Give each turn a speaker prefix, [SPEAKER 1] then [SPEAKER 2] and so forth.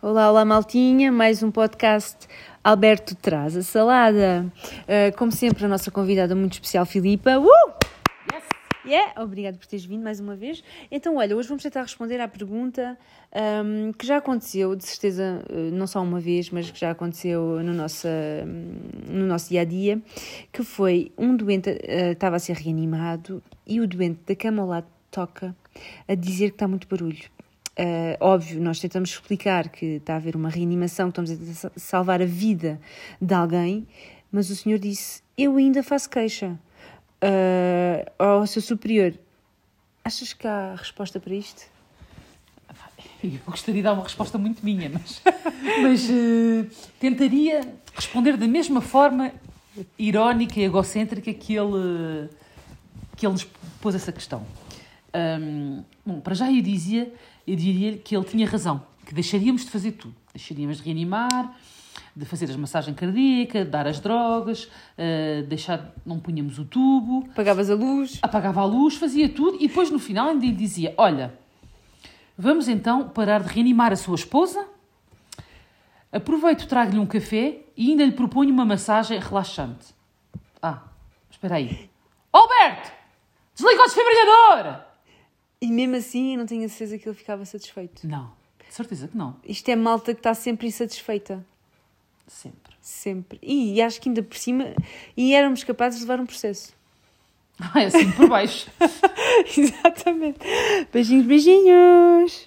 [SPEAKER 1] Olá, olá, maltinha, mais um podcast Alberto Traz a Salada. Uh, como sempre, a nossa convidada muito especial, Filipa. Uh!
[SPEAKER 2] Yes.
[SPEAKER 1] Yeah, obrigado por teres vindo mais uma vez. Então, olha, hoje vamos tentar responder à pergunta um, que já aconteceu, de certeza, uh, não só uma vez, mas que já aconteceu no nosso, no nosso dia a dia, que foi um doente uh, estava a ser reanimado e o doente da cama ao lado toca a dizer que está muito barulho. Uh, óbvio, nós tentamos explicar que está a haver uma reanimação, que estamos a salvar a vida de alguém, mas o senhor disse: Eu ainda faço queixa uh, ao seu superior. Achas que há resposta para isto?
[SPEAKER 2] Eu gostaria de dar uma resposta muito minha, mas, mas uh, tentaria responder da mesma forma irónica e egocêntrica que ele, que ele nos pôs essa questão. Um, bom, para já eu dizia eu diria que ele tinha razão, que deixaríamos de fazer tudo. Deixaríamos de reanimar, de fazer as massagens cardíacas, dar as drogas, uh, deixar, não punhamos o tubo.
[SPEAKER 1] Apagavas a luz.
[SPEAKER 2] Apagava a luz, fazia tudo e depois no final ainda dizia, olha, vamos então parar de reanimar a sua esposa, aproveito, trago-lhe um café e ainda lhe proponho uma massagem relaxante. Ah, espera aí. Alberto! Desliga o desfibrilhador!
[SPEAKER 1] E mesmo assim, eu não tenho a certeza que ele ficava satisfeito.
[SPEAKER 2] Não, de certeza que não.
[SPEAKER 1] Isto é malta que está sempre insatisfeita.
[SPEAKER 2] Sempre.
[SPEAKER 1] Sempre. E, e acho que ainda por cima. E éramos capazes de levar um processo.
[SPEAKER 2] Ah, é assim por baixo.
[SPEAKER 1] Exatamente. Beijinhos, beijinhos.